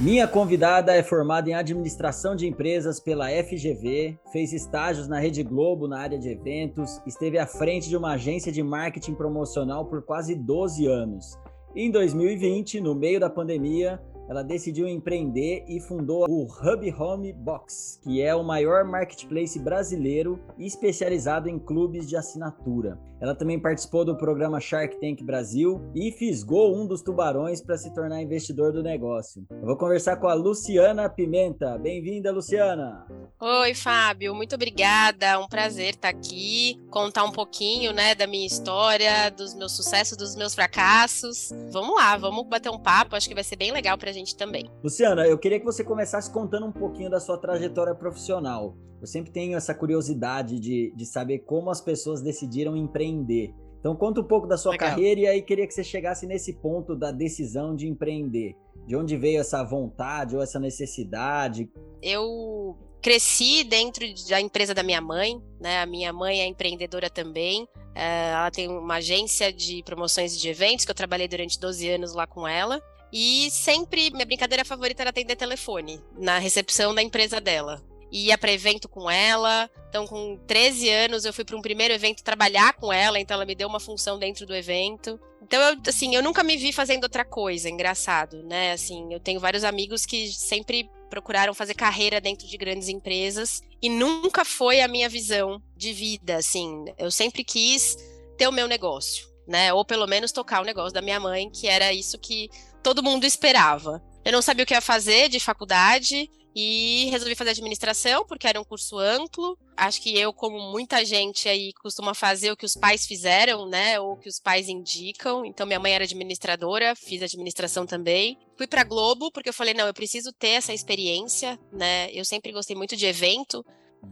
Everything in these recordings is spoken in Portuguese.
Minha convidada é formada em administração de empresas pela FGV, fez estágios na Rede Globo na área de eventos, esteve à frente de uma agência de marketing promocional por quase 12 anos. Em 2020, no meio da pandemia, ela decidiu empreender e fundou o Hub Home Box, que é o maior marketplace brasileiro especializado em clubes de assinatura. Ela também participou do programa Shark Tank Brasil e fisgou um dos tubarões para se tornar investidor do negócio. Eu vou conversar com a Luciana Pimenta. Bem-vinda, Luciana! Oi, Fábio, muito obrigada. Um prazer estar aqui, contar um pouquinho, né, da minha história, dos meus sucessos, dos meus fracassos. Vamos lá, vamos bater um papo, acho que vai ser bem legal pra gente também. Luciana, eu queria que você começasse contando um pouquinho da sua trajetória profissional. Eu sempre tenho essa curiosidade de, de saber como as pessoas decidiram empreender. Então conta um pouco da sua Legal. carreira e aí queria que você chegasse nesse ponto da decisão de empreender. De onde veio essa vontade ou essa necessidade? Eu cresci dentro da empresa da minha mãe, né? A minha mãe é empreendedora também. É, ela tem uma agência de promoções de eventos que eu trabalhei durante 12 anos lá com ela. E sempre minha brincadeira favorita era atender telefone na recepção da empresa dela ia para evento com ela. Então, com 13 anos, eu fui para um primeiro evento trabalhar com ela, então ela me deu uma função dentro do evento. Então, eu, assim, eu nunca me vi fazendo outra coisa, engraçado, né? Assim, eu tenho vários amigos que sempre procuraram fazer carreira dentro de grandes empresas e nunca foi a minha visão de vida, assim. Eu sempre quis ter o meu negócio, né? Ou pelo menos tocar o negócio da minha mãe, que era isso que todo mundo esperava. Eu não sabia o que ia fazer de faculdade, e resolvi fazer administração, porque era um curso amplo. Acho que eu, como muita gente aí, costuma fazer o que os pais fizeram, né? Ou o que os pais indicam. Então, minha mãe era administradora, fiz administração também. Fui para Globo, porque eu falei, não, eu preciso ter essa experiência, né? Eu sempre gostei muito de evento.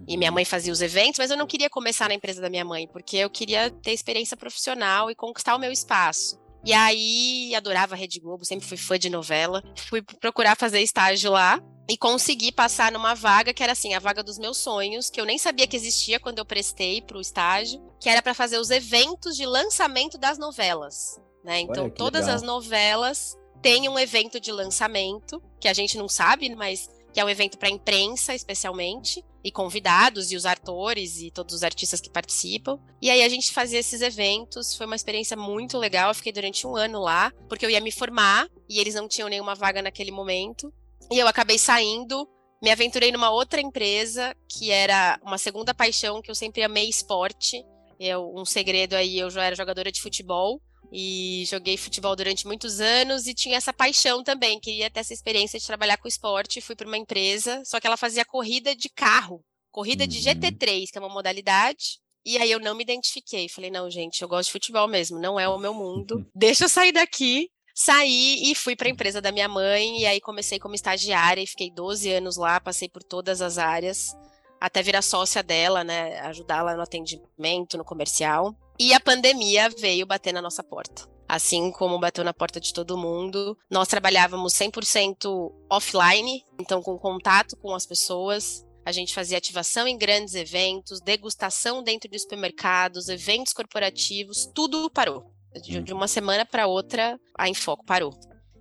E minha mãe fazia os eventos, mas eu não queria começar na empresa da minha mãe, porque eu queria ter experiência profissional e conquistar o meu espaço. E aí, adorava a Rede Globo, sempre fui fã de novela. Fui procurar fazer estágio lá e consegui passar numa vaga que era assim, a vaga dos meus sonhos, que eu nem sabia que existia quando eu prestei para o estágio, que era para fazer os eventos de lançamento das novelas, né? Então todas legal. as novelas têm um evento de lançamento, que a gente não sabe, mas que é um evento para imprensa especialmente, e convidados e os atores e todos os artistas que participam. E aí a gente fazia esses eventos, foi uma experiência muito legal. Eu fiquei durante um ano lá, porque eu ia me formar e eles não tinham nenhuma vaga naquele momento. E eu acabei saindo, me aventurei numa outra empresa, que era uma segunda paixão, que eu sempre amei esporte. Eu, um segredo aí, eu já era jogadora de futebol e joguei futebol durante muitos anos e tinha essa paixão também, queria ter essa experiência de trabalhar com esporte. Fui para uma empresa, só que ela fazia corrida de carro, corrida uhum. de GT3, que é uma modalidade. E aí eu não me identifiquei. Falei, não, gente, eu gosto de futebol mesmo, não é o meu mundo. Deixa eu sair daqui Saí e fui para a empresa da minha mãe, e aí comecei como estagiária e fiquei 12 anos lá, passei por todas as áreas, até virar sócia dela, né? Ajudar lá no atendimento, no comercial. E a pandemia veio bater na nossa porta. Assim como bateu na porta de todo mundo, nós trabalhávamos 100% offline, então com contato com as pessoas, a gente fazia ativação em grandes eventos, degustação dentro de supermercados, eventos corporativos, tudo parou. De, de uma semana para outra, a Infoco parou.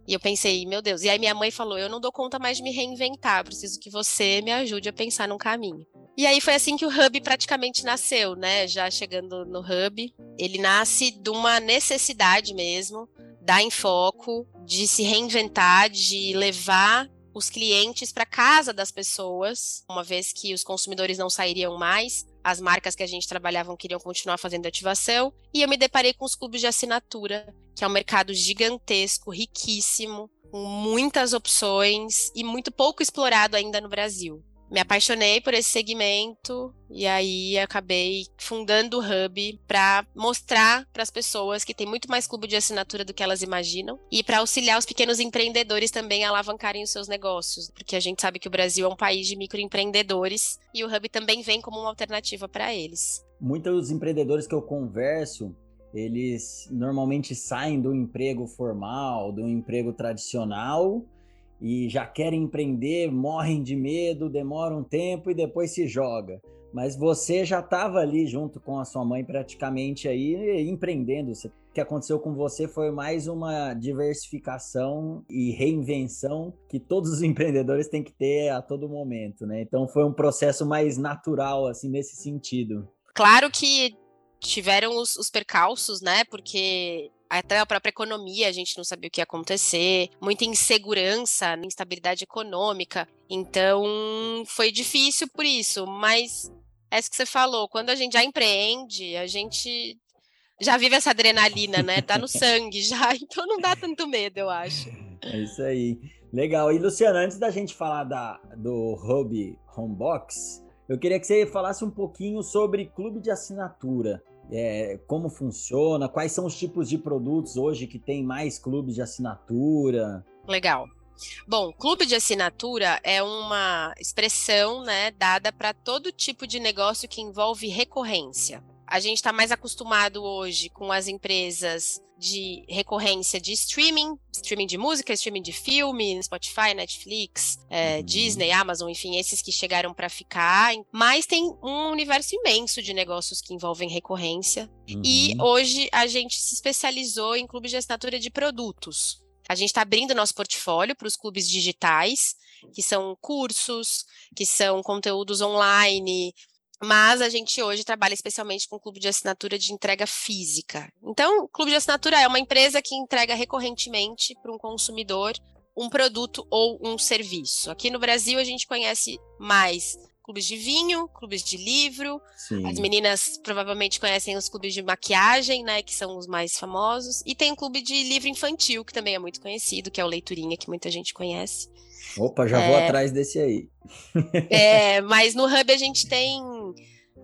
E eu pensei, meu Deus. E aí minha mãe falou: eu não dou conta mais de me reinventar, preciso que você me ajude a pensar num caminho. E aí foi assim que o Hub praticamente nasceu, né? Já chegando no Hub. Ele nasce de uma necessidade mesmo da Infoco de se reinventar, de levar os clientes para casa das pessoas, uma vez que os consumidores não sairiam mais as marcas que a gente trabalhava queriam continuar fazendo ativação, e eu me deparei com os clubes de assinatura, que é um mercado gigantesco, riquíssimo, com muitas opções e muito pouco explorado ainda no Brasil me apaixonei por esse segmento e aí acabei fundando o Hub para mostrar para as pessoas que tem muito mais clube de assinatura do que elas imaginam e para auxiliar os pequenos empreendedores também a alavancarem os seus negócios, porque a gente sabe que o Brasil é um país de microempreendedores e o Hub também vem como uma alternativa para eles. Muitos empreendedores que eu converso, eles normalmente saem do emprego formal, do emprego tradicional e já querem empreender, morrem de medo, demoram um tempo e depois se joga. Mas você já estava ali junto com a sua mãe praticamente aí empreendendo. O que aconteceu com você foi mais uma diversificação e reinvenção que todos os empreendedores têm que ter a todo momento, né? Então foi um processo mais natural assim nesse sentido. Claro que tiveram os, os percalços, né? Porque até a própria economia, a gente não sabia o que ia acontecer, muita insegurança, instabilidade econômica. Então, foi difícil por isso, mas é isso que você falou, quando a gente já empreende, a gente já vive essa adrenalina, né? Tá no sangue já, então não dá tanto medo, eu acho. É isso aí. Legal. E Luciana, antes da gente falar da, do Hub Homebox, eu queria que você falasse um pouquinho sobre clube de assinatura. É, como funciona, quais são os tipos de produtos hoje que tem mais clubes de assinatura. Legal. Bom, clube de assinatura é uma expressão né, dada para todo tipo de negócio que envolve recorrência. A gente está mais acostumado hoje com as empresas de recorrência de streaming, streaming de música, streaming de filme, Spotify, Netflix, é, uhum. Disney, Amazon, enfim, esses que chegaram para ficar. Mas tem um universo imenso de negócios que envolvem recorrência. Uhum. E hoje a gente se especializou em clubes de assinatura de produtos. A gente está abrindo nosso portfólio para os clubes digitais, que são cursos, que são conteúdos online, mas a gente hoje trabalha especialmente com clube de assinatura de entrega física. Então, o clube de assinatura é uma empresa que entrega recorrentemente para um consumidor um produto ou um serviço. Aqui no Brasil, a gente conhece mais clubes de vinho, clubes de livro. Sim. As meninas provavelmente conhecem os clubes de maquiagem, né, que são os mais famosos. E tem o clube de livro infantil, que também é muito conhecido, que é o Leiturinha, que muita gente conhece. Opa, já é... vou atrás desse aí. é, mas no Hub a gente tem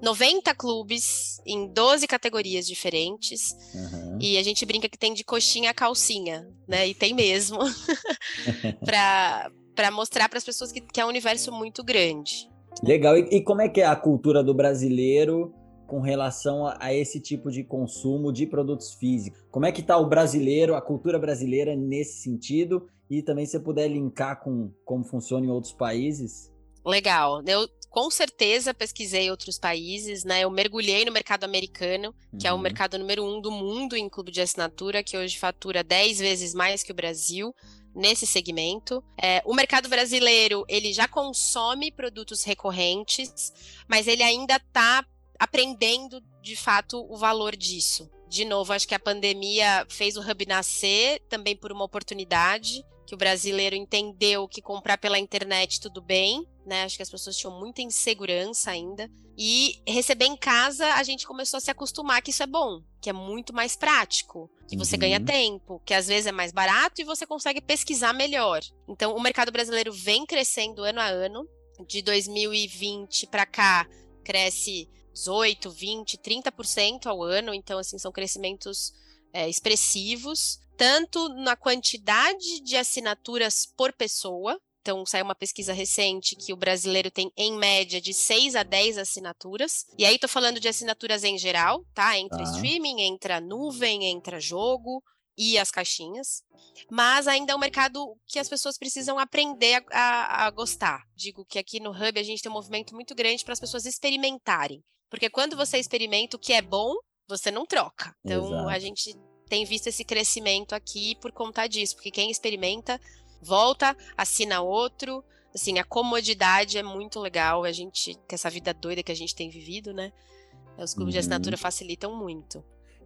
90 clubes em 12 categorias diferentes. Uhum. E a gente brinca que tem de coxinha a calcinha, né? E tem mesmo. para mostrar para as pessoas que, que é um universo muito grande. Legal. E, e, como é que é a cultura do brasileiro com relação a, a, esse tipo de consumo de produtos físicos? Como é que está o brasileiro, a cultura brasileira nesse sentido? E também se você puder linkar com como funciona em outros países. Legal. Eu com certeza pesquisei outros países, né? Eu mergulhei no mercado americano, que uhum. é o uhum. mercado número um do mundo em clube de assinatura, que hoje fatura 10 vezes mais que o Brasil nesse segmento. É, o mercado brasileiro ele já consome produtos recorrentes, mas ele ainda está aprendendo de fato o valor disso. De novo, acho que a pandemia fez o Hub nascer também por uma oportunidade que o brasileiro entendeu que comprar pela internet tudo bem, né? Acho que as pessoas tinham muita insegurança ainda. E receber em casa, a gente começou a se acostumar que isso é bom, que é muito mais prático, que você uhum. ganha tempo, que às vezes é mais barato e você consegue pesquisar melhor. Então, o mercado brasileiro vem crescendo ano a ano. De 2020 para cá, cresce 18, 20, 30% ao ano. Então, assim, são crescimentos é, expressivos tanto na quantidade de assinaturas por pessoa. Então, saiu uma pesquisa recente que o brasileiro tem, em média, de 6 a 10 assinaturas. E aí, tô falando de assinaturas em geral, tá? Entre ah. streaming, entre a nuvem, entre jogo e as caixinhas. Mas ainda é um mercado que as pessoas precisam aprender a, a, a gostar. Digo que aqui no Hub a gente tem um movimento muito grande para as pessoas experimentarem. Porque quando você experimenta o que é bom, você não troca. Então, Exato. a gente tem visto esse crescimento aqui por conta disso, porque quem experimenta volta, assina outro. Assim, a comodidade é muito legal. A gente, com essa vida doida que a gente tem vivido, né? Os clubes uhum. de assinatura facilitam muito.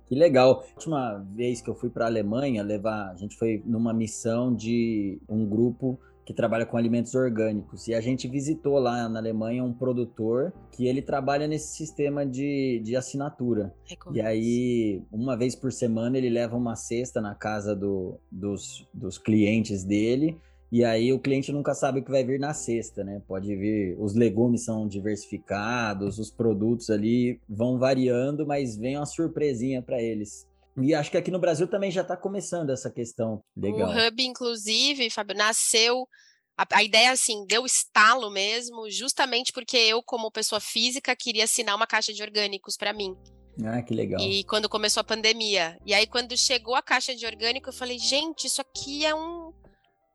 Que legal. A última vez que eu fui para a Alemanha levar, a gente foi numa missão de um grupo que trabalha com alimentos orgânicos. E a gente visitou lá na Alemanha um produtor que ele trabalha nesse sistema de, de assinatura. E aí, uma vez por semana, ele leva uma cesta na casa do, dos, dos clientes dele. E aí o cliente nunca sabe o que vai vir na cesta, né? Pode vir, os legumes são diversificados, os produtos ali vão variando, mas vem uma surpresinha para eles. E acho que aqui no Brasil também já está começando essa questão. Legal. O Hub, inclusive, Fábio, nasceu A, a, ideia, assim, deu estalo mesmo, justamente porque eu, como pessoa física, queria assinar uma caixa de orgânicos para mim. Ah, que legal. E quando começou a pandemia. E aí, quando chegou a caixa de orgânico, eu falei, gente, isso aqui é um,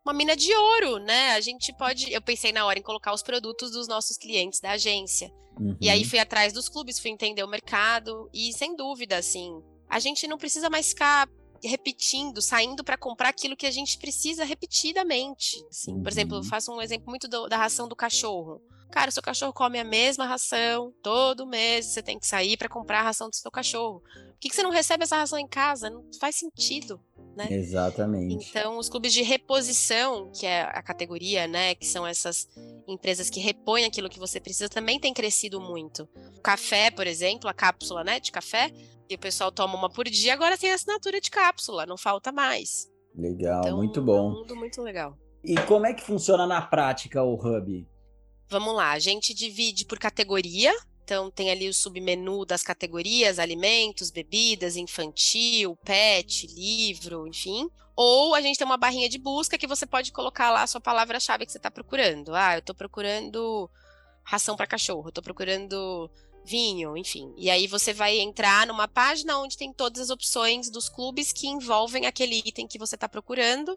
uma mina de ouro, né? A gente pode. Eu pensei na hora em colocar os produtos dos nossos clientes da agência. Uhum. E aí uhum. fui atrás dos clubes, fui entender o mercado. E sem dúvida, assim, a gente não precisa mais ficar repetindo, saindo para comprar aquilo que a gente precisa repetidamente. Assim. Por exemplo, eu uhum. faço um exemplo muito do, da ração do cachorro. Cara, seu cachorro come a mesma ração todo mês, você tem que sair para comprar a ração do seu cachorro. Por que, que você não recebe essa ração em casa? Não faz sentido. Né? Exatamente. Então, os clubes de reposição, que é a categoria, né, que são essas empresas que repõem aquilo que você precisa, também tem crescido muito. O café, por exemplo, a cápsula, né, de café, e o pessoal toma uma por dia, agora tem assinatura de cápsula, não falta mais. Legal, então, muito bom. É um mundo muito legal. E como é que funciona na prática o Hub? Vamos lá, a gente divide por categoria. Então, tem ali o submenu das categorias: alimentos, bebidas, infantil, pet, livro, enfim. Ou a gente tem uma barrinha de busca que você pode colocar lá a sua palavra-chave que você está procurando. Ah, eu estou procurando ração para cachorro, estou procurando vinho, enfim. E aí você vai entrar numa página onde tem todas as opções dos clubes que envolvem aquele item que você está procurando.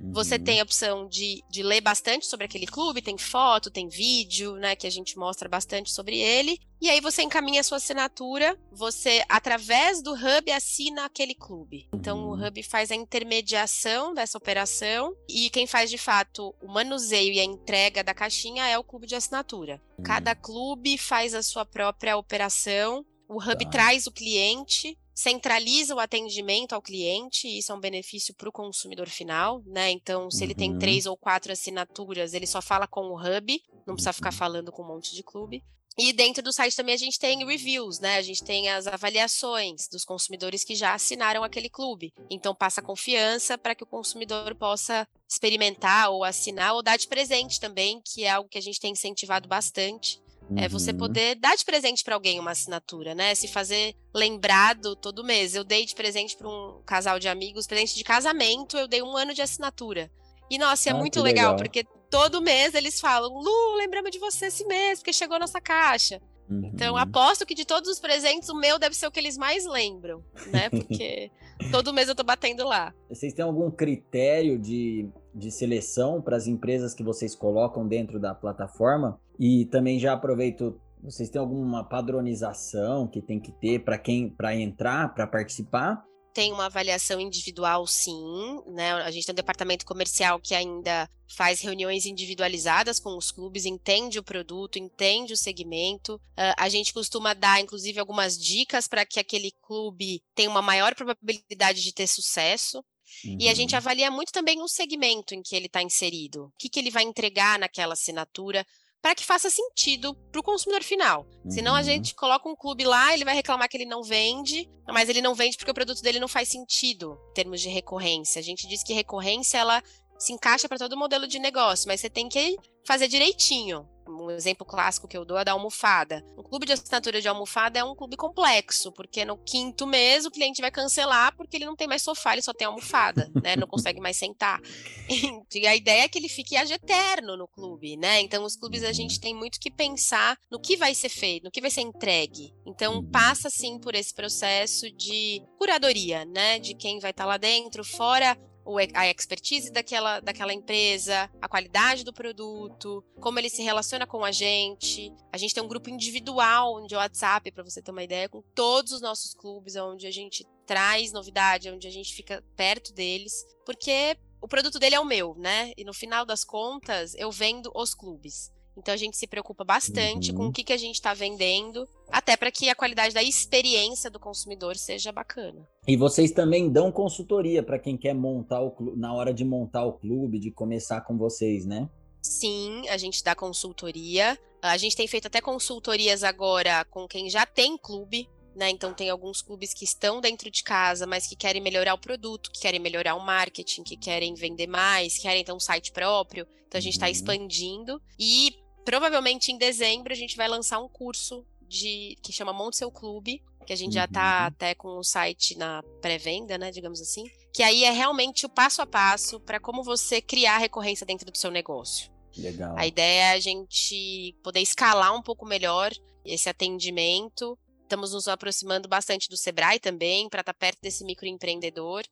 Você uhum. tem a opção de, de ler bastante sobre aquele clube, tem foto, tem vídeo, né, que a gente mostra bastante sobre ele. E aí você encaminha a sua assinatura, você, através do Hub, assina aquele clube. Então o uhum. Hub faz a intermediação dessa operação e quem faz de fato o manuseio e a entrega da caixinha é o clube de assinatura. Cada uhum. clube faz a sua própria operação. O Hub tá. traz o cliente centraliza o atendimento ao cliente, e isso é um benefício para o consumidor final, né? Então, se uhum. ele tem uhum. três ou quatro assinaturas, ele só fala com o hub, não precisa ficar uhum. falando com um monte de clube. E dentro do site também a gente tem reviews, né? A gente tem as avaliações dos consumidores que já assinaram aquele clube. Então passa confiança para que o consumidor possa experimentar ou assinar ou dar de presente também, que é algo que a gente tem incentivado bastante. É você uhum. poder dar de presente para alguém uma assinatura, né? Se fazer lembrado todo mês. Eu dei de presente para um casal de amigos, presente de casamento, eu dei um ano de assinatura. E nossa, é ah, muito legal, legal, porque todo mês eles falam: Lu, lembramos de você esse mês, porque chegou a nossa caixa. Então, uhum. Então, aposto que de todos os presentes, o meu deve ser o que eles mais lembram, né? Porque todo mês eu tô batendo lá. Vocês têm algum critério de, de seleção para as empresas que vocês colocam dentro da plataforma? E também já aproveito, vocês têm alguma padronização que tem que ter para quem para entrar, para participar? Tem uma avaliação individual, sim, né? A gente tem um departamento comercial que ainda faz reuniões individualizadas com os clubes, entende o produto, entende o segmento. Uh, a gente costuma dar, inclusive, algumas dicas para que aquele clube tenha uma maior probabilidade de ter sucesso. Uhum. E a gente uhum. avalia muito também o segmento em que ele está inserido, o que, que ele vai entregar naquela assinatura, para que faça sentido para o consumidor final. Uhum. Senão a uhum. gente coloca um clube lá, ele vai reclamar que ele não vende, mas ele não vende porque o produto dele não faz sentido em termos de recorrência. A gente diz que recorrência ela se encaixa para todo modelo de negócio, mas você tem que fazer direitinho. Um exemplo clássico que eu dou é da almofada. Um clube de assinatura de almofada é um clube complexo, porque no quinto mês o cliente vai cancelar porque ele não tem mais sofá, ele só tem almofada, né? Não consegue mais sentar. E a ideia é que ele fique ad eterno no clube, né? Então, os clubes a gente tem muito que pensar no que vai ser feito, no que vai ser entregue. Então, uhum. passa sim por esse processo de curadoria, né? De quem vai estar tá lá dentro, fora a expertise daquela, daquela empresa, a qualidade do produto, como ele se relaciona com a gente. A gente tem um grupo individual de WhatsApp, para você ter uma ideia, com todos os nossos clubes, onde a gente traz novidade, onde a gente fica perto deles, porque o produto dele é o meu, né? E no final das contas, eu vendo os clubes. Então a gente se preocupa bastante uhum. com o que, que a gente está vendendo, até para que a qualidade da experiência do consumidor seja bacana. E vocês também dão consultoria para quem quer montar o clube, na hora de montar o clube, de começar com vocês, né? Sim, a gente dá consultoria. A gente tem feito até consultorias agora com quem já tem clube, né? Então tem alguns clubes que estão dentro de casa, mas que querem melhorar o produto, que querem melhorar o marketing, que querem vender mais, querem ter um site próprio. Então a gente está uhum. expandindo e provavelmente em dezembro a gente vai lançar um curso de que chama Monte Seu Clube, que a gente já está até com o site na pré-venda, né, digamos assim, que aí é realmente o passo a passo para como você criar recorrência dentro do seu negócio. Legal. A ideia é a gente poder escalar um pouco melhor esse atendimento. Estamos nos aproximando bastante do Sebrae também, para estar tá perto desse microempreendedor.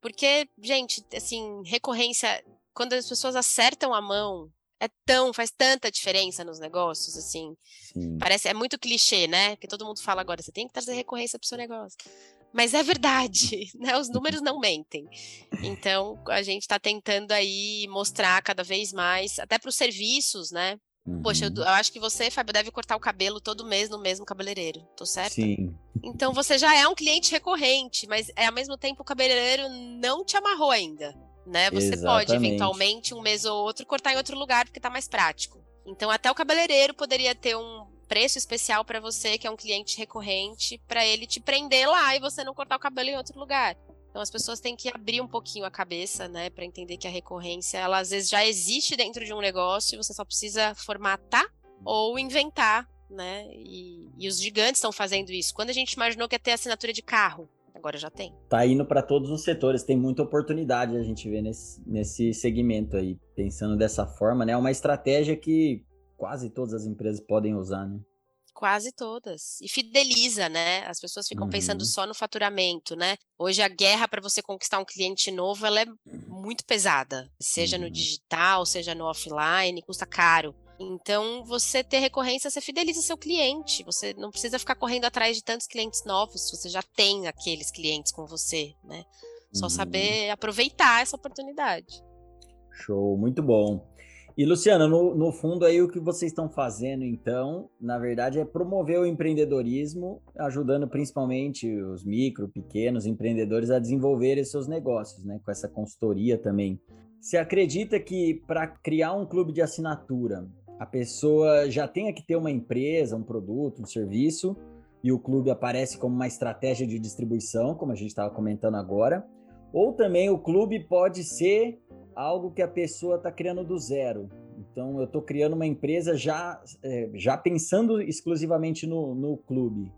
Porque, gente, assim, recorrência, quando as pessoas acertam a mão é tão, faz tanta diferença nos negócios, assim. Sim. Parece, é muito clichê, né? Porque todo mundo fala agora, você tem que trazer recorrência para o seu negócio. Mas é verdade, né? Os números não mentem. Então, a gente está tentando aí mostrar cada vez mais, até para os serviços, né? Uhum. Poxa, eu, uhum. eu, acho que você, Fábio, deve cortar o cabelo todo mês no mesmo cabeleireiro, tô certo? Sim. Então você já é um cliente recorrente, mas é, ao mesmo tempo o cabeleireiro não te amarrou ainda né? Você Exatamente. pode, eventualmente, um mês ou outro, cortar em outro lugar porque tá mais prático. Então, até o cabeleireiro poderia ter um preço especial para você, que é um cliente recorrente, para ele te prender lá e você não cortar o cabelo em outro lugar. Então as pessoas têm que abrir um pouquinho a cabeça, né, para entender que a recorrência, ela às vezes já existe dentro de um negócio, você só precisa formatar ou inventar, né? E, e os gigantes estão fazendo isso. Quando a gente imaginou que ia ter assinatura de carro, agora já tem. Tá indo para todos os setores, tem muita oportunidade a gente vê nesse, nesse segmento aí, pensando dessa forma, né? É uma estratégia que quase todas as empresas podem usar, né? Quase todas. E fideliza, né? As pessoas ficam uhum. pensando só no faturamento, né? Hoje a guerra para você conquistar um cliente novo, ela é muito pesada. Seja uhum. no digital, seja no offline, custa caro. Então, você ter recorrência, você fideliza seu cliente. Você não precisa ficar correndo atrás de tantos clientes novos, você já tem aqueles clientes com você, né? Só uhum. saber aproveitar essa oportunidade. Show, muito bom. E Luciana, no, no, fundo aí o que vocês estão fazendo então, na verdade, é promover o empreendedorismo, ajudando principalmente os micro, pequenos empreendedores a desenvolverem seus negócios, né? Com essa consultoria também. Você acredita que para criar um clube de assinatura, a pessoa já tenha que ter uma empresa, um produto, um serviço, e o clube aparece como uma estratégia de distribuição, como a gente estava comentando agora, ou também o clube pode ser algo que a pessoa está criando do zero. Então, eu estou criando uma empresa já, é, já pensando exclusivamente no, no clube.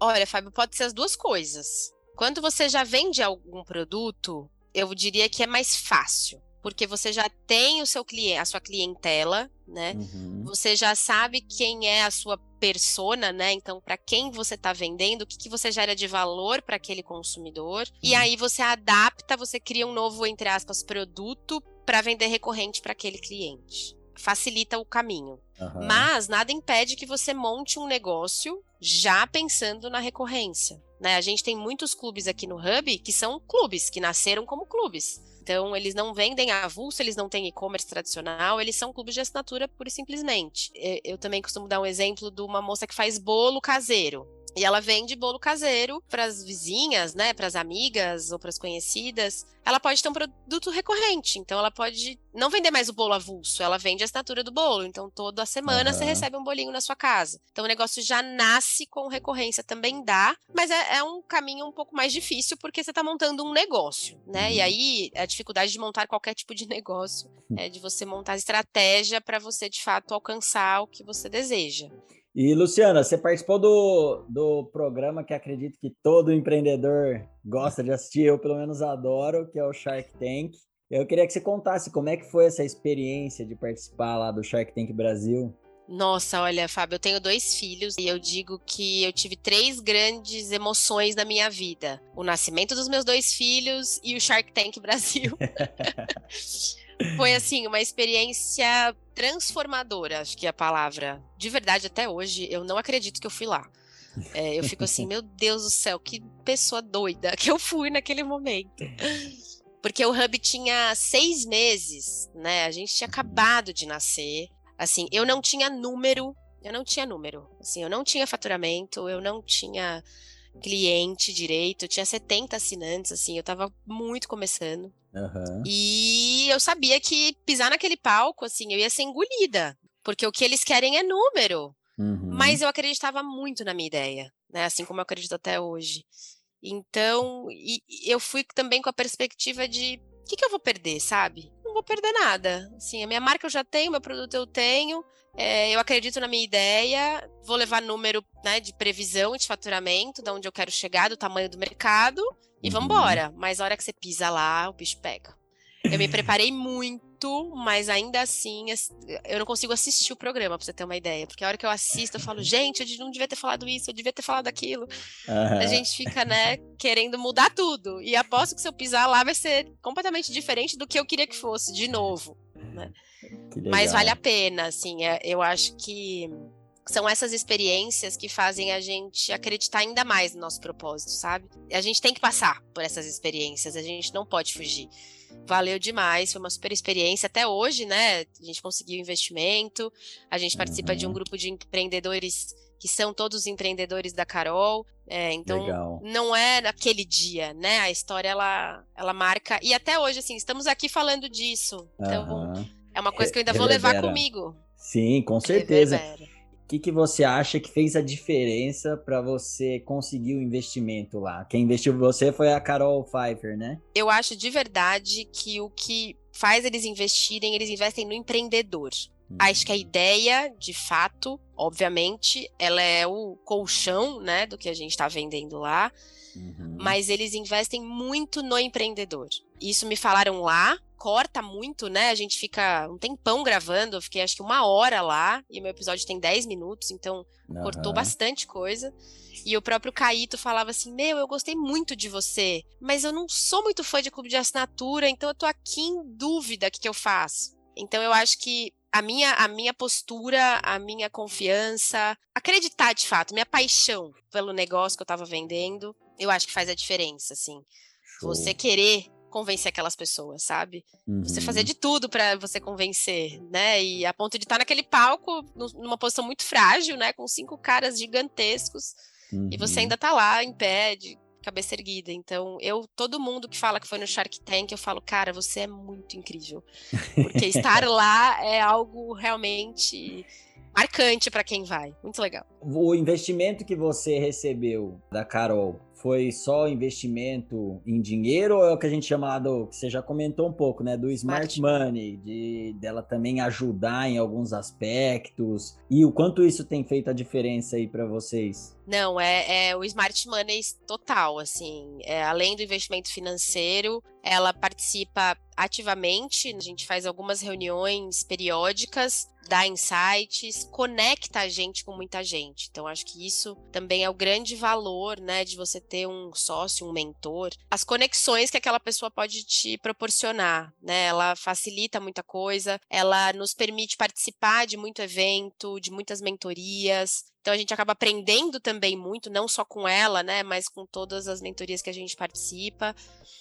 Olha, Fábio, pode ser as duas coisas. Quando você já vende algum produto, eu diria que é mais fácil porque você já tem o seu cliente, a sua clientela, né? Uhum. Você já sabe quem é a sua persona, né? Então, para quem você está vendendo, o que, que você gera de valor para aquele consumidor. Uhum. E aí você adapta, você cria um novo, entre aspas, produto para vender recorrente para aquele cliente. Facilita o caminho. Uhum. Mas nada impede que você monte um negócio já pensando na recorrência. Né? A gente tem muitos clubes aqui no Hub que são clubes, que nasceram como clubes. Então, eles não vendem avulso, eles não têm e-commerce tradicional, eles são clubes de assinatura pura e simplesmente. Eu também costumo dar um exemplo de uma moça que faz bolo caseiro. E ela vende bolo caseiro para as vizinhas, né, para as amigas ou para as conhecidas. Ela pode ter um produto recorrente, então ela pode não vender mais o bolo avulso, ela vende a assinatura do bolo. Então toda semana uhum. você recebe um bolinho na sua casa. Então o negócio já nasce com recorrência, também dá, mas é, é um caminho um pouco mais difícil porque você está montando um negócio, né? Uhum. E aí a dificuldade de montar qualquer tipo de negócio é de você montar estratégia para você de fato alcançar o que você deseja. E, Luciana, você participou do, do programa que acredito que todo empreendedor gosta de assistir, eu pelo menos adoro, que é o Shark Tank. Eu queria que você contasse como é que foi essa experiência de participar lá do Shark Tank Brasil. Nossa, olha, Fábio, eu tenho dois filhos e eu digo que eu tive três grandes emoções na minha vida: o nascimento dos meus dois filhos e o Shark Tank Brasil. Foi assim, uma experiência transformadora, acho que é a palavra. De verdade, até hoje, eu não acredito que eu fui lá. É, eu fico assim, meu Deus do céu, que pessoa doida que eu fui naquele momento. Porque o Hub tinha seis meses, né? A gente tinha acabado de nascer. Assim, eu não tinha número, eu não tinha número. Assim, eu não tinha faturamento, eu não tinha cliente direito, eu tinha 70 assinantes, assim, eu tava muito começando. Uhum. E eu sabia que pisar naquele palco, assim, eu ia ser engolida. Porque o que eles querem é número. Uhum. Mas eu acreditava muito na minha ideia, né? Assim como eu acredito até hoje. Então, e, eu fui também com a perspectiva de o que, que, eu vou perder, sabe? não vou perder nada. Assim, a minha marca eu já tenho, meu produto eu tenho, é, eu acredito na minha ideia, vou levar número né, de previsão de faturamento, de onde eu quero chegar, do tamanho do mercado, e uhum. vamos embora. Mas a hora que você pisa lá, o bicho pega. Eu me preparei muito, mas ainda assim eu não consigo assistir o programa, pra você ter uma ideia. Porque a hora que eu assisto, eu falo, gente, eu não devia ter falado isso, eu devia ter falado aquilo. Uhum. A gente fica, né, querendo mudar tudo. E aposto que se eu pisar lá vai ser completamente diferente do que eu queria que fosse, de novo. Né? Mas vale a pena, assim, é, eu acho que são essas experiências que fazem a gente acreditar ainda mais no nosso propósito, sabe? A gente tem que passar por essas experiências, a gente não pode fugir. Valeu demais, foi uma super experiência. Até hoje, né? A gente conseguiu investimento, a gente participa de um grupo de empreendedores que são todos empreendedores da Carol. É, então, Legal. não é naquele dia, né? A história, ela, ela marca. E até hoje, assim, estamos aqui falando disso. Então, uhum. é uma coisa que eu ainda vou levar comigo. Sim, com certeza. Reverbera que, que você acha que fez a diferença para você conseguir o investimento lá? Quem investiu em você foi a Carol Pfeiffer, né? Eu acho de verdade que o que faz eles investirem, eles investem no empreendedor. Uhum. Acho que a ideia, de fato, obviamente, ela é o colchão, né, do que a gente está vendendo lá. Uhum. Mas eles investem muito no empreendedor. Isso me falaram lá, corta muito, né? A gente fica um tempão gravando, eu fiquei acho que uma hora lá, e o meu episódio tem 10 minutos, então uhum. cortou bastante coisa. E o próprio Caíto falava assim: Meu, eu gostei muito de você, mas eu não sou muito fã de clube de assinatura, então eu tô aqui em dúvida o que, que eu faço. Então eu acho que a minha, a minha postura, a minha confiança, acreditar de fato, minha paixão pelo negócio que eu tava vendendo, eu acho que faz a diferença, assim. Show. Você querer convencer aquelas pessoas, sabe? Uhum. Você fazer uhum. de tudo para você convencer, né? E a ponto de estar naquele palco, numa posição muito frágil, né? Com cinco caras gigantescos, uhum. e você uhum. ainda tá lá em pé, de cabeça erguida. Então, eu, todo mundo que fala que foi no Shark Tank, eu falo, cara, você é muito incrível. Porque estar lá é algo realmente marcante para quem vai. Muito legal. O investimento que você recebeu da Carol foi só investimento em dinheiro ou é o que a gente chama lá do que você já comentou um pouco, né, do smart money, de dela também ajudar em alguns aspectos. E o quanto isso tem feito a diferença aí para vocês? Não, é, é, o smart money total, assim, é, além do investimento financeiro, ela participa ativamente, a gente faz algumas reuniões periódicas dá insights, conecta a gente com muita gente. Então, acho que isso também é o grande valor, né, de você ter um sócio, um mentor. As conexões que aquela pessoa pode te proporcionar, né? Ela facilita muita coisa, ela nos permite participar de muito evento, de muitas mentorias. Então a gente acaba aprendendo também muito, não só com ela, né, mas com todas as mentorias que a gente participa.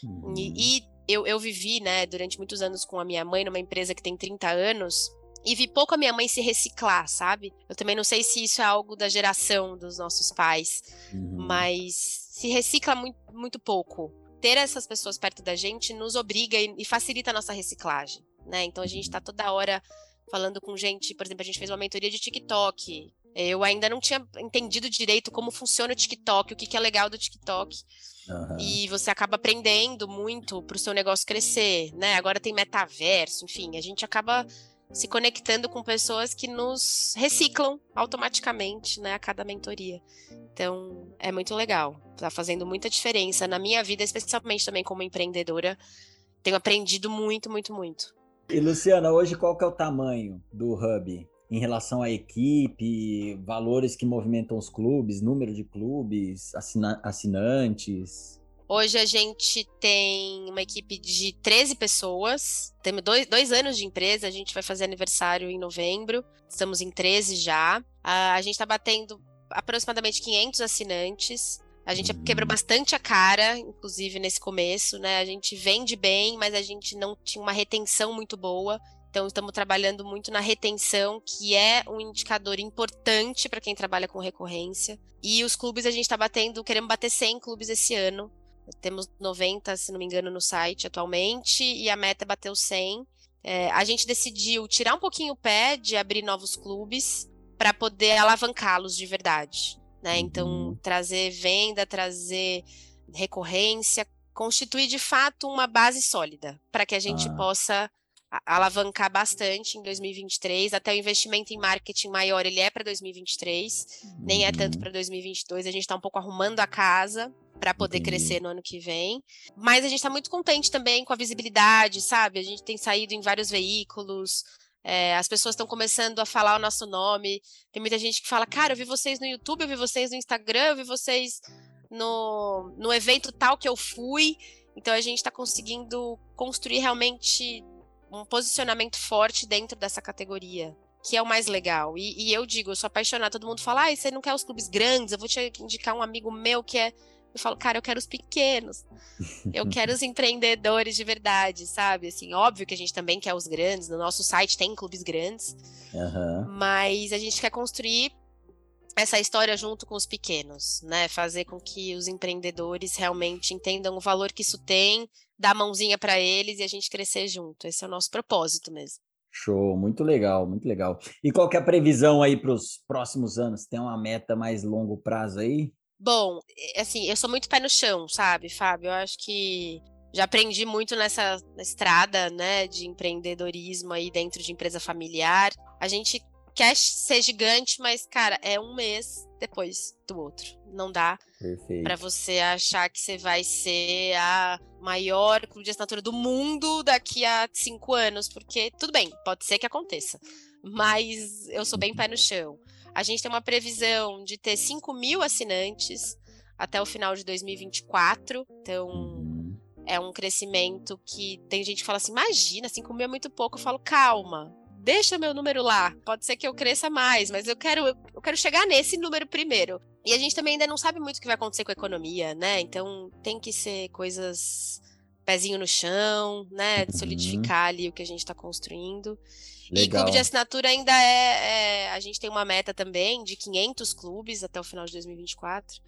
Uhum. E, e eu, eu vivi, né, durante muitos anos com a minha mãe numa empresa que tem 30 anos e vi pouco a minha mãe se reciclar, sabe? Eu também não sei se isso é algo da geração dos nossos pais, uhum. mas se recicla muito, muito pouco. Ter essas pessoas perto da gente nos obriga e, e facilita a nossa reciclagem, né? Então a gente está toda hora falando com gente, por exemplo, a gente fez uma mentoria de TikTok. Eu ainda não tinha entendido direito como funciona o TikTok, o que, que é legal do TikTok. Uhum. E você acaba aprendendo muito para o seu negócio crescer, né? Agora tem metaverso, enfim, a gente acaba se conectando com pessoas que nos reciclam automaticamente, né, a cada mentoria. Então, é muito legal. Tá fazendo muita diferença na minha vida, especialmente também como empreendedora. Tenho aprendido muito, muito, muito. E Luciana, hoje qual que é o tamanho do Hub? Em relação à equipe, valores que movimentam os clubes, número de clubes, assina assinantes? Hoje a gente tem uma equipe de 13 pessoas. Temos dois, dois anos de empresa, a gente vai fazer aniversário em novembro. Estamos em 13 já. A, a gente está batendo aproximadamente 500 assinantes. A gente quebrou uhum. bastante a cara, inclusive nesse começo, né? A gente vende bem, mas a gente não tinha uma retenção muito boa. Então, estamos trabalhando muito na retenção, que é um indicador importante para quem trabalha com recorrência. E os clubes, a gente está batendo, queremos bater 100 clubes esse ano. Temos 90, se não me engano, no site atualmente, e a meta bateu 100. É, a gente decidiu tirar um pouquinho o pé de abrir novos clubes para poder alavancá-los de verdade. Né? Então, uhum. trazer venda, trazer recorrência, constituir de fato uma base sólida para que a gente ah. possa alavancar bastante em 2023. Até o investimento em marketing maior ele é para 2023, uhum. nem é tanto uhum. para 2022. A gente está um pouco arrumando a casa para poder Entendi. crescer no ano que vem. Mas a gente está muito contente também com a visibilidade, sabe? A gente tem saído em vários veículos. É, as pessoas estão começando a falar o nosso nome. Tem muita gente que fala, cara, eu vi vocês no YouTube, eu vi vocês no Instagram, eu vi vocês no, no evento tal que eu fui. Então a gente está conseguindo construir realmente um posicionamento forte dentro dessa categoria, que é o mais legal. E, e eu digo, eu sou apaixonada, todo mundo fala, ah, você não quer os clubes grandes, eu vou te indicar um amigo meu que é. Eu falo, cara, eu quero os pequenos. Eu quero os empreendedores de verdade, sabe? Assim, óbvio que a gente também quer os grandes. No nosso site tem clubes grandes. Uhum. Mas a gente quer construir essa história junto com os pequenos, né? Fazer com que os empreendedores realmente entendam o valor que isso tem, dar a mãozinha para eles e a gente crescer junto. Esse é o nosso propósito mesmo. Show, muito legal, muito legal. E qual que é a previsão aí para os próximos anos? Tem uma meta mais longo prazo aí? Bom, assim, eu sou muito pé no chão, sabe, Fábio? Eu acho que já aprendi muito nessa estrada, né, de empreendedorismo aí dentro de empresa familiar. A gente quer ser gigante, mas, cara, é um mês depois do outro. Não dá para você achar que você vai ser a maior clube de assinatura do mundo daqui a cinco anos, porque tudo bem, pode ser que aconteça. Mas eu sou bem pé no chão. A gente tem uma previsão de ter 5 mil assinantes até o final de 2024. Então, uhum. é um crescimento que tem gente que fala assim: imagina, 5 mil é muito pouco. Eu falo, calma, deixa meu número lá. Pode ser que eu cresça mais, mas eu quero, eu quero chegar nesse número primeiro. E a gente também ainda não sabe muito o que vai acontecer com a economia, né? Então tem que ser coisas pezinho no chão, né? De uhum. solidificar ali o que a gente está construindo. Legal. E clube de assinatura ainda é, é, A gente tem uma meta também de 500 clubes até o final de 2024.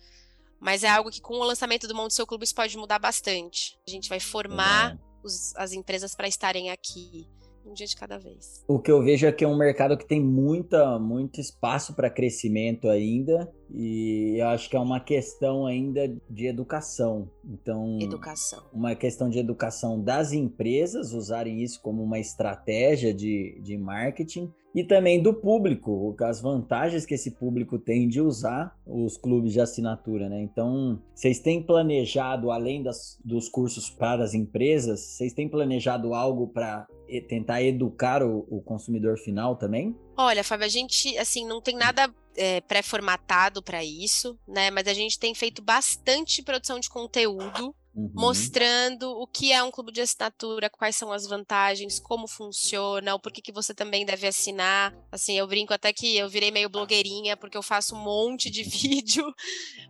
Mas é algo que com o lançamento do Monte Seu Clube isso pode mudar bastante. A gente vai formar os, as empresas para estarem aqui um dia de cada vez. O que eu vejo é que é um mercado que tem muita, muito espaço para crescimento ainda e eu acho que é uma questão ainda de educação. Então, educação. Uma questão de educação das empresas usarem isso como uma estratégia de, de marketing e também do público, as vantagens que esse público tem de usar os clubes de assinatura, né? Então, vocês têm planejado, além das, dos cursos para as empresas, vocês têm planejado algo para tentar educar o, o, consumidor final também? Olha, Fábio, a gente, assim, não tem nada é, pré-formatado para isso, né? Mas a gente tem feito bastante produção de conteúdo Uhum. mostrando o que é um clube de assinatura, quais são as vantagens, como funciona, o porquê que você também deve assinar. Assim, eu brinco até que eu virei meio blogueirinha, porque eu faço um monte de vídeo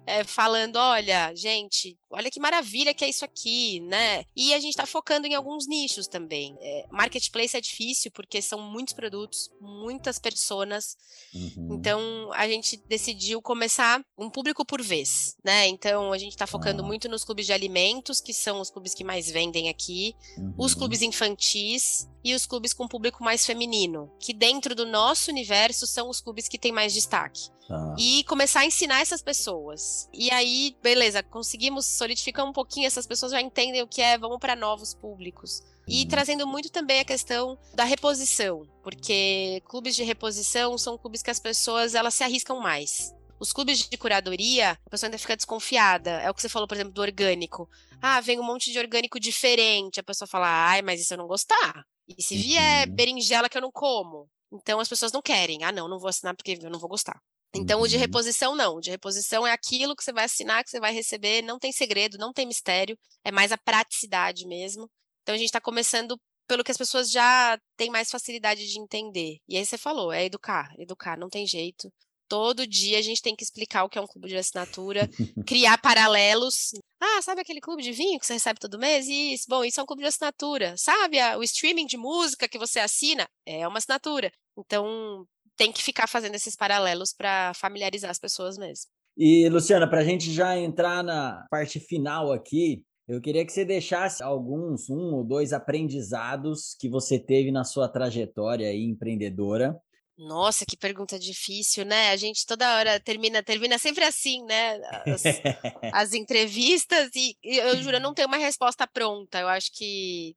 é, falando: olha, gente, olha que maravilha que é isso aqui, né? E a gente está focando em alguns nichos também. É, marketplace é difícil, porque são muitos produtos, muitas pessoas. Uhum. Então, a gente decidiu começar um público por vez, né? Então, a gente está focando ah. muito nos clubes de alimentos que são os clubes que mais vendem aqui, uhum. os clubes infantis e os clubes com público mais feminino, que dentro do nosso universo são os clubes que têm mais destaque. Ah. E começar a ensinar essas pessoas. E aí, beleza, conseguimos solidificar um pouquinho, essas pessoas já entendem o que é, vamos para novos públicos. E uhum. trazendo muito também a questão da reposição, porque clubes de reposição são clubes que as pessoas elas se arriscam mais. Os clubes de curadoria, a pessoa ainda fica desconfiada. É o que você falou, por exemplo, do orgânico. Ah, vem um monte de orgânico diferente. A pessoa fala, ai, mas isso eu não gostar. E se vier uhum. berinjela que eu não como? Então as pessoas não querem. Ah, não, não vou assinar porque eu não vou gostar. Então, o de uhum. reposição, não. O de reposição é aquilo que você vai assinar, que você vai receber, não tem segredo, não tem mistério, é mais a praticidade mesmo. Então, a gente está começando pelo que as pessoas já têm mais facilidade de entender. E aí você falou, é educar, educar, não tem jeito. Todo dia a gente tem que explicar o que é um clube de assinatura, criar paralelos. Ah, sabe aquele clube de vinho que você recebe todo mês? Isso, bom, isso é um clube de assinatura. Sabe o streaming de música que você assina? É uma assinatura. Então, tem que ficar fazendo esses paralelos para familiarizar as pessoas mesmo. E, Luciana, para a gente já entrar na parte final aqui, eu queria que você deixasse alguns, um ou dois aprendizados que você teve na sua trajetória empreendedora nossa, que pergunta difícil, né? A gente toda hora termina, termina sempre assim, né? As, as entrevistas e, e, eu juro, eu não tenho uma resposta pronta. Eu acho que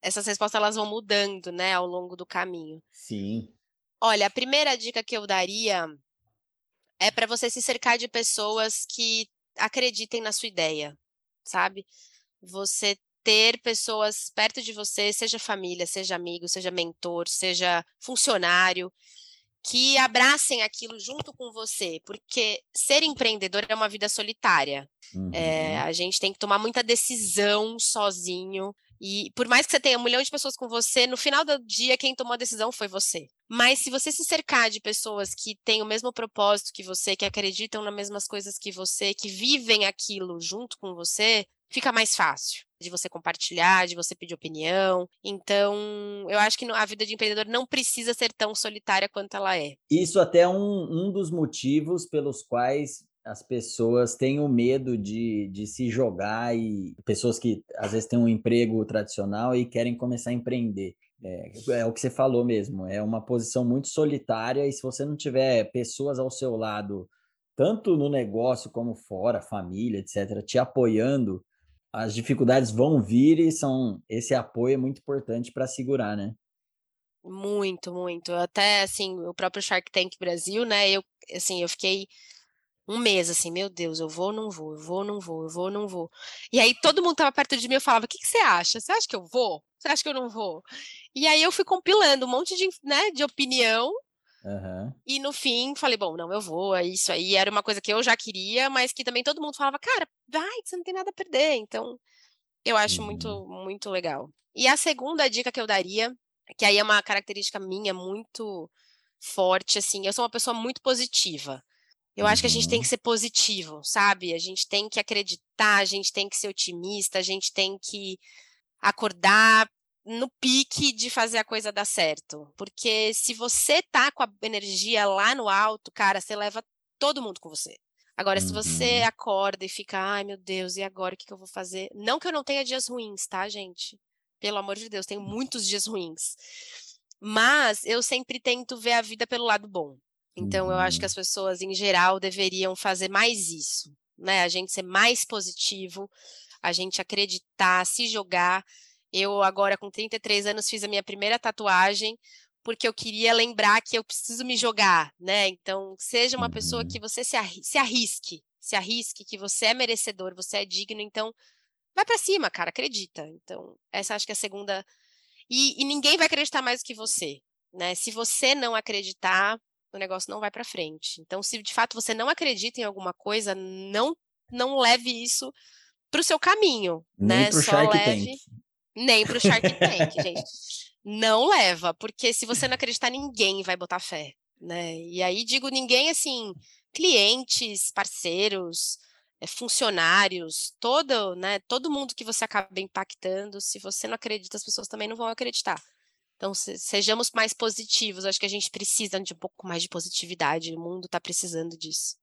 essas respostas elas vão mudando, né, ao longo do caminho. Sim. Olha, a primeira dica que eu daria é para você se cercar de pessoas que acreditem na sua ideia, sabe? Você ter pessoas perto de você, seja família, seja amigo, seja mentor, seja funcionário, que abracem aquilo junto com você, porque ser empreendedor é uma vida solitária. Uhum. É, a gente tem que tomar muita decisão sozinho. E por mais que você tenha um milhão de pessoas com você, no final do dia quem tomou a decisão foi você. Mas se você se cercar de pessoas que têm o mesmo propósito que você, que acreditam nas mesmas coisas que você, que vivem aquilo junto com você, fica mais fácil de você compartilhar, de você pedir opinião. Então, eu acho que a vida de empreendedor não precisa ser tão solitária quanto ela é. Isso até é um, um dos motivos pelos quais as pessoas têm o medo de, de se jogar e pessoas que às vezes têm um emprego tradicional e querem começar a empreender. É, é, o que você falou mesmo, é uma posição muito solitária e se você não tiver pessoas ao seu lado, tanto no negócio como fora, família, etc., te apoiando, as dificuldades vão vir e são esse apoio é muito importante para segurar, né? Muito, muito. Até assim, o próprio Shark Tank Brasil, né? Eu assim, eu fiquei um mês assim, meu Deus, eu vou, não vou, eu vou, não vou, eu vou, não vou. E aí todo mundo tava perto de mim, eu falava: "O que, que você acha? Você acha que eu vou? Você acha que eu não vou?" E aí eu fui compilando um monte de, né, de opinião Uhum. E no fim, falei, bom, não, eu vou, é isso aí. Era uma coisa que eu já queria, mas que também todo mundo falava, cara, vai, você não tem nada a perder. Então, eu acho uhum. muito, muito legal. E a segunda dica que eu daria, que aí é uma característica minha muito forte, assim, eu sou uma pessoa muito positiva. Eu acho que a gente tem que uhum. ser positivo, sabe? A gente tem que acreditar, a gente tem que ser otimista, a gente tem que acordar no pique de fazer a coisa dar certo. Porque se você tá com a energia lá no alto, cara, você leva todo mundo com você. Agora, se você uhum. acorda e fica, ai meu Deus, e agora o que, que eu vou fazer? Não que eu não tenha dias ruins, tá, gente? Pelo amor de Deus, tenho muitos dias ruins. Mas eu sempre tento ver a vida pelo lado bom. Então, eu acho que uhum. as pessoas, em geral, deveriam fazer mais isso, né? A gente ser mais positivo, a gente acreditar, se jogar. Eu, agora com 33 anos, fiz a minha primeira tatuagem porque eu queria lembrar que eu preciso me jogar, né? Então, seja uma pessoa que uhum. você se, arri se arrisque, se arrisque, que você é merecedor, você é digno, então vai para cima, cara, acredita. Então, essa acho que é a segunda. E, e ninguém vai acreditar mais do que você, né? Se você não acreditar, o negócio não vai para frente. Então, se de fato você não acredita em alguma coisa, não não leve isso para o seu caminho, Nem né? Pro Só leve. Tank nem para o Shark Tank, gente. Não leva, porque se você não acreditar, ninguém vai botar fé, né? E aí digo ninguém assim, clientes, parceiros, eh, funcionários, todo, né, todo mundo que você acaba impactando, se você não acredita, as pessoas também não vão acreditar. Então, se, sejamos mais positivos. Acho que a gente precisa de um pouco mais de positividade. O mundo está precisando disso.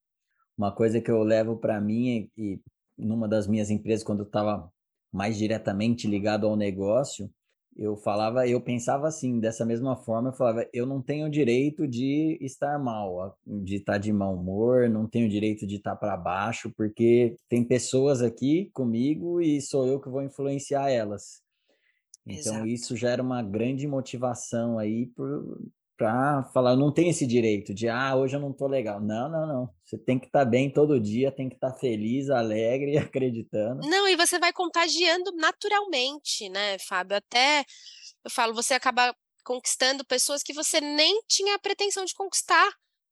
Uma coisa que eu levo para mim e numa das minhas empresas quando eu estava mais diretamente ligado ao negócio, eu falava, eu pensava assim, dessa mesma forma, eu falava, eu não tenho direito de estar mal, de estar de mau humor, não tenho direito de estar para baixo, porque tem pessoas aqui comigo e sou eu que vou influenciar elas. Então Exato. isso já era uma grande motivação aí para falar, não tenho esse direito de, ah, hoje eu não tô legal. Não, não, não. Você tem que estar tá bem todo dia, tem que estar tá feliz, alegre, acreditando. Não, e você vai contagiando naturalmente, né, Fábio? Até, eu falo, você acaba conquistando pessoas que você nem tinha a pretensão de conquistar,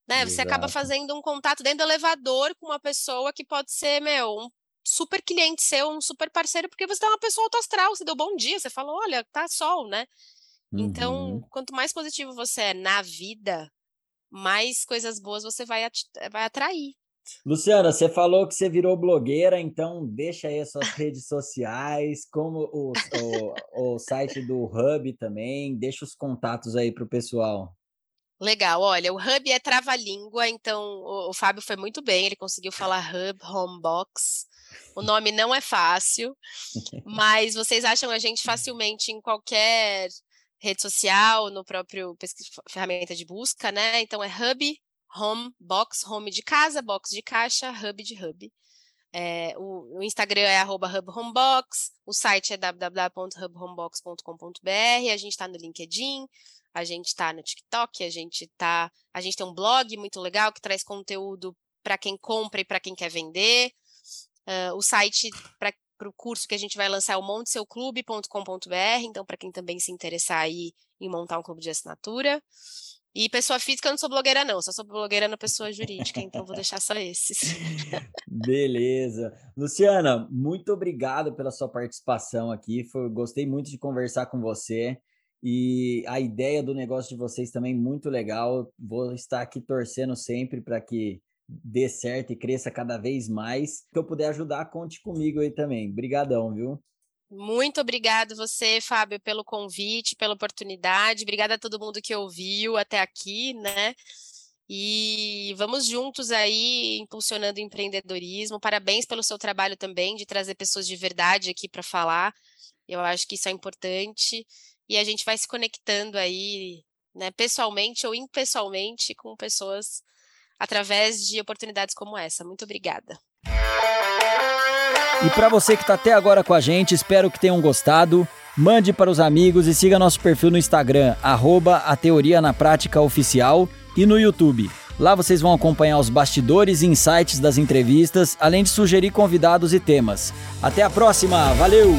né? Você acaba fazendo um contato dentro do elevador com uma pessoa que pode ser, meu, um super cliente seu, um super parceiro, porque você é uma pessoa autoastral, você deu bom dia, você falou, olha, tá sol, né? Então, uhum. quanto mais positivo você é na vida, mais coisas boas você vai, vai atrair. Luciana, você falou que você virou blogueira, então deixa aí as suas redes sociais, como o, o, o site do Hub também, deixa os contatos aí para o pessoal. Legal, olha, o Hub é trava-língua, então o, o, Fábio foi muito bem, ele conseguiu falar Hub Homebox. O nome não é fácil, mas vocês acham a gente facilmente em qualquer rede social, no próprio ferramenta de busca, né? Então é Hub, Home, Box, Home de casa, Box de caixa, Hub de Hub. É, o, o, Instagram é hubhomebox, o site é www.hubhomebox.com.br, a gente está no LinkedIn, a gente está no TikTok, a gente tá, a gente tem um blog muito legal que traz conteúdo para quem compra e para quem quer vender. Uh, o site para o curso que a gente vai lançar é o monteseuclube.com.br, então para quem também se interessar aí em montar um clube de assinatura. E pessoa física eu não sou blogueira, não, só sou blogueira na pessoa jurídica, então vou deixar só esses. Beleza. Luciana, muito obrigado pela sua participação aqui. Foi, gostei muito de conversar com você. E a ideia do negócio de vocês também muito legal. Vou estar aqui torcendo sempre para que dê certo e cresça cada vez mais. Se eu puder ajudar, conte comigo aí também. Obrigadão, viu? Muito obrigado você, Fábio, pelo convite, pela oportunidade. Obrigada a todo mundo que ouviu até aqui, né? E vamos juntos aí impulsionando o empreendedorismo. Parabéns pelo seu trabalho também de trazer pessoas de verdade aqui para falar. Eu acho que isso é importante e a gente vai se conectando aí, né, pessoalmente ou impessoalmente com pessoas através de oportunidades como essa. Muito obrigada. E para você que está até agora com a gente, espero que tenham gostado. Mande para os amigos e siga nosso perfil no Instagram, arroba a Teoria na Prática Oficial e no YouTube. Lá vocês vão acompanhar os bastidores e insights das entrevistas, além de sugerir convidados e temas. Até a próxima, valeu!